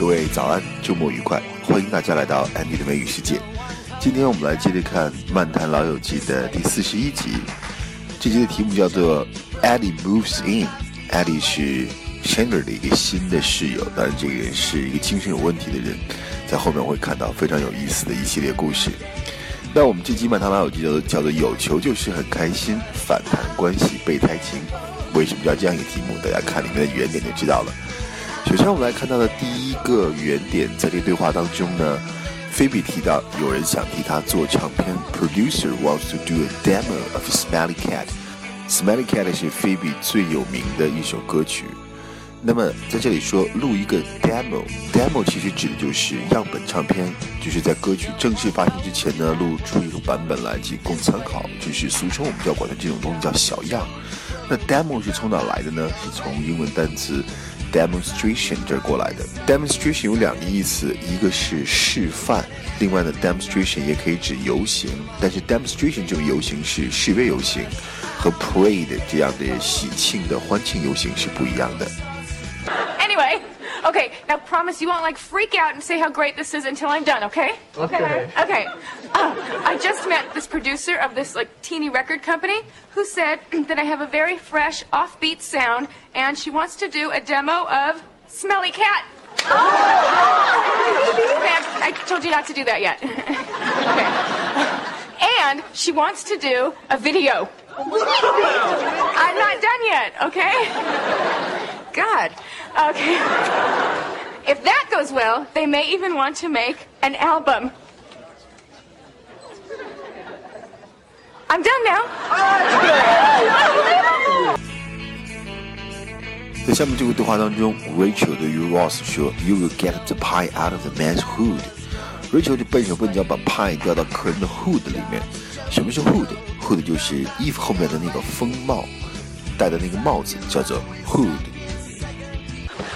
各位早安，周末愉快！欢迎大家来到 Andy 的美语世界。今天我们来接着看《漫谈老友记》的第四十一集。这集的题目叫做 “Eddie Moves In”。Eddie 是 Chandler 的一个新的室友，当然这个人是一个精神有问题的人，在后面我会看到非常有意思的一系列故事。那我们这集《漫谈老友记》叫做叫做“有球就是很开心，反弹关系备胎情”。为什么叫这样一个题目？大家看里面的原点就知道了。首先，我们来看到的第一个原点，在这对话当中呢，菲比提到有人想替他做唱片，producer wants to do a demo of Smelly Cat。Smelly Cat 是菲比最有名的一首歌曲。那么在这里说录一个 demo，demo 其实指的就是样本唱片，就是在歌曲正式发行之前呢，录出一个版本来仅供参考，就是俗称我们叫管的这种东西叫小样。那 demo 是从哪来的呢？是从英文单词。demonstration 这儿过来的，demonstration 有两个意思，一个是示范，另外呢，demonstration 也可以指游行，但是 demonstration 这种游行是示威游行，和 parade 这样的喜庆的欢庆游行是不一样的。Anyway. Okay, now promise you won't like freak out and say how great this is until I'm done, okay? Okay. Okay. Uh, I just met this producer of this like teeny record company who said that I have a very fresh, offbeat sound, and she wants to do a demo of Smelly Cat. Oh! I told you not to do that yet. okay. And she wants to do a video. I'm not done yet, okay? God. Okay. If that goes well, they may even want to make an album. I'm done now. 在下面这个对话当中，Rachel 对于 Ross 说：“You will get the pie out of the man's hood。” Rachel 就笨手笨脚把 pie 掉到客人的 hood 里面。什么是 hood？hood 就是衣服后面的那个风帽，戴的那个帽子叫做 hood。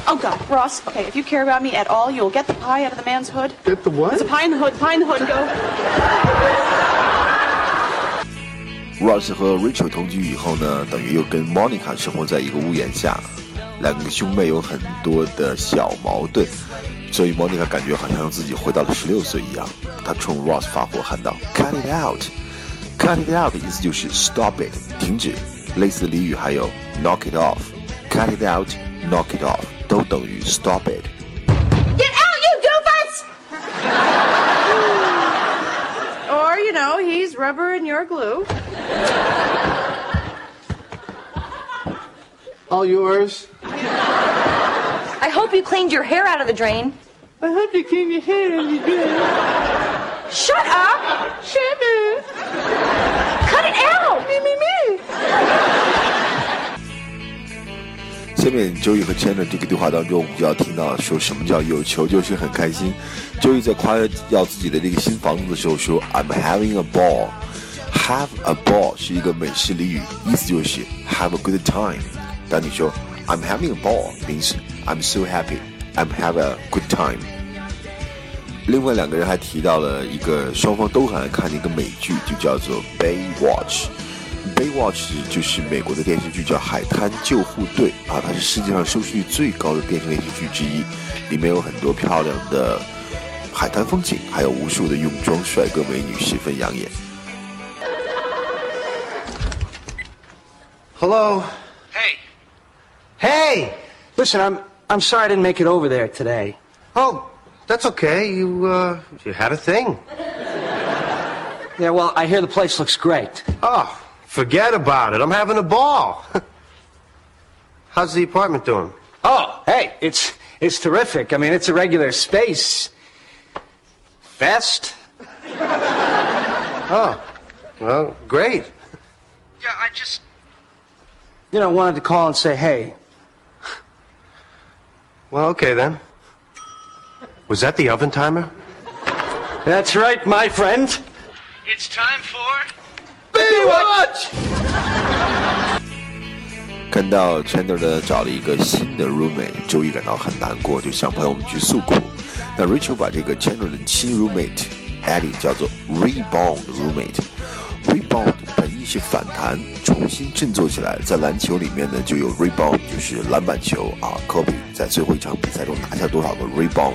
Oh God, Ross. Okay, if you care about me at all, you'll get the pie out of the man's hood. Get the what? There's a pie in the hood. Pie in the hood. Go. Ross 和 Rachel 同居以后呢，等于又跟 Monica 生活在一个屋檐下，两个兄妹有很多的小矛盾，所以 Monica 感觉好像自己回到了十六岁一样。她冲 Ross 发火，喊道：“Cut it out! Cut it out！” 的意思就是 Stop it，停止。类似的俚语还有 Knock it off! Cut it out! Knock it off! 都等于 stop it。 Get out, you doofus! Or you know, he's rubber and you're glue. All yours. I hope you cleaned your hair out of the drain. I hope you clean your hair and you do. Shut up! Shut 面周易和 Chandler 这个对话当中，我们就要听到说什么叫有球就是很开心。周易在夸耀自己的这个新房子的时候说：“I'm having a ball。” Have a ball 是一个美式俚语，意思就是 have a good time。当你说 I'm having a ball means I'm so happy. I'm have a good time。另外两个人还提到了一个双方都很爱看的一个美剧，就叫做 Baywatch。Baywatch 就是美国的电视剧，叫《海滩救护队》啊，它是世界上收视率最高的电视连续剧之一，里面有很多漂亮的海滩风景，还有无数的泳装帅哥美女，十分养眼。 Hello. Hey, Hey. Listen, I'm I'm sorry I didn't make it over there today. Oh, that's okay. You uh you had a thing. Yeah, well, I hear the place looks great. Oh, forget about it. I'm having a ball. How's the apartment doing? Oh, hey, it's it's terrific. I mean, it's a regular space. fest. oh. Well, great. yeah, I just. You know, wanted to call and say, hey, Well, okay then. Was that the oven timer? that's right, my friend. It's time for. 看到 Chandler 找了一个新的 roommate，周一感到很难过，就向朋友们去诉苦。那 Rachel 把这个 Chandler 的新 roommate Eddie 叫做 rebound roommate。rebound 本意是反弹，重新振作起来。在篮球里面呢，就有 rebound，就是篮板球啊。科比在最后一场比赛中拿下多少个 rebound？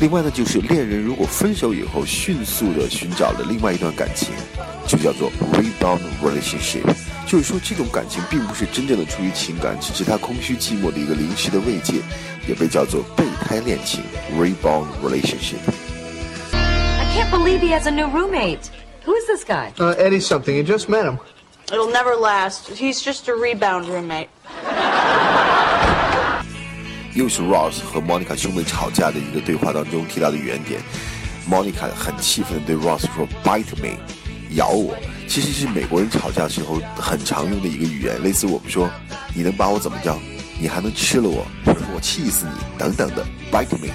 另外呢，就是恋人如果分手以后，迅速的寻找了另外一段感情，就叫做 rebound relationship。就是说，这种感情并不是真正的出于情感，只是他空虚寂寞的一个临时的慰藉，也被叫做备胎恋情 rebound relationship。I can't believe he has a new roommate. Who is this guy? Uh, Eddie something. You just met him. It'll never last. He's just a rebound roommate. 又是 Ross 和 Monica 兄妹吵架的一个对话当中提到的原点。Monica 很气愤地对 Ross 说：“Bite me，咬我。”其实是美国人吵架的时候很常用的一个语言，类似我们说：“你能把我怎么着？你还能吃了我？我气死你！”等等的。Bite me。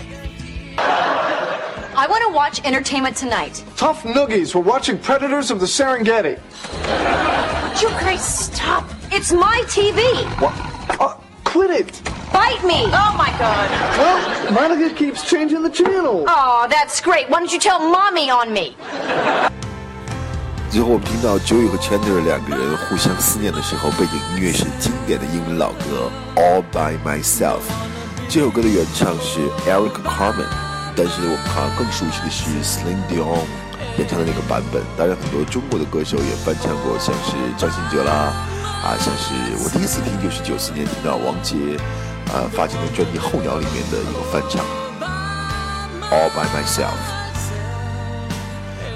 I want to watch entertainment tonight. Tough noogies. We're watching Predators of the Serengeti. Would you guys stop? It's my TV. What? Uh, quit it. Bite me. Oh my god. Well, Monica keeps changing the channel. Oh, that's great. Why don't you tell mommy on me? 最后我们听到 Joey 和 Chandler 两个人互相思念的时候，背景音乐是经典的英文老歌《All by Myself》。这首歌的原唱是 Eric Carmen，但是我们好像更熟悉的是 Celine Dion 演唱的那个版本。当然，很多中国的歌手也翻唱过，像是张信哲啦，啊，像是我第一次听就是九四年听到王杰，呃，发行的专辑《候鸟》里面的一个翻唱《All by Myself》。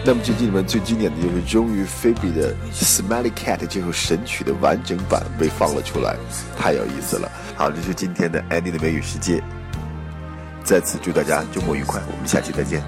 那么这季里面最经典的就是，终于菲比的《Smelly Cat》这首神曲的完整版被放了出来，太有意思了。好，这是今天的 Andy 的美语世界，再次祝大家周末愉快，我们下期再见。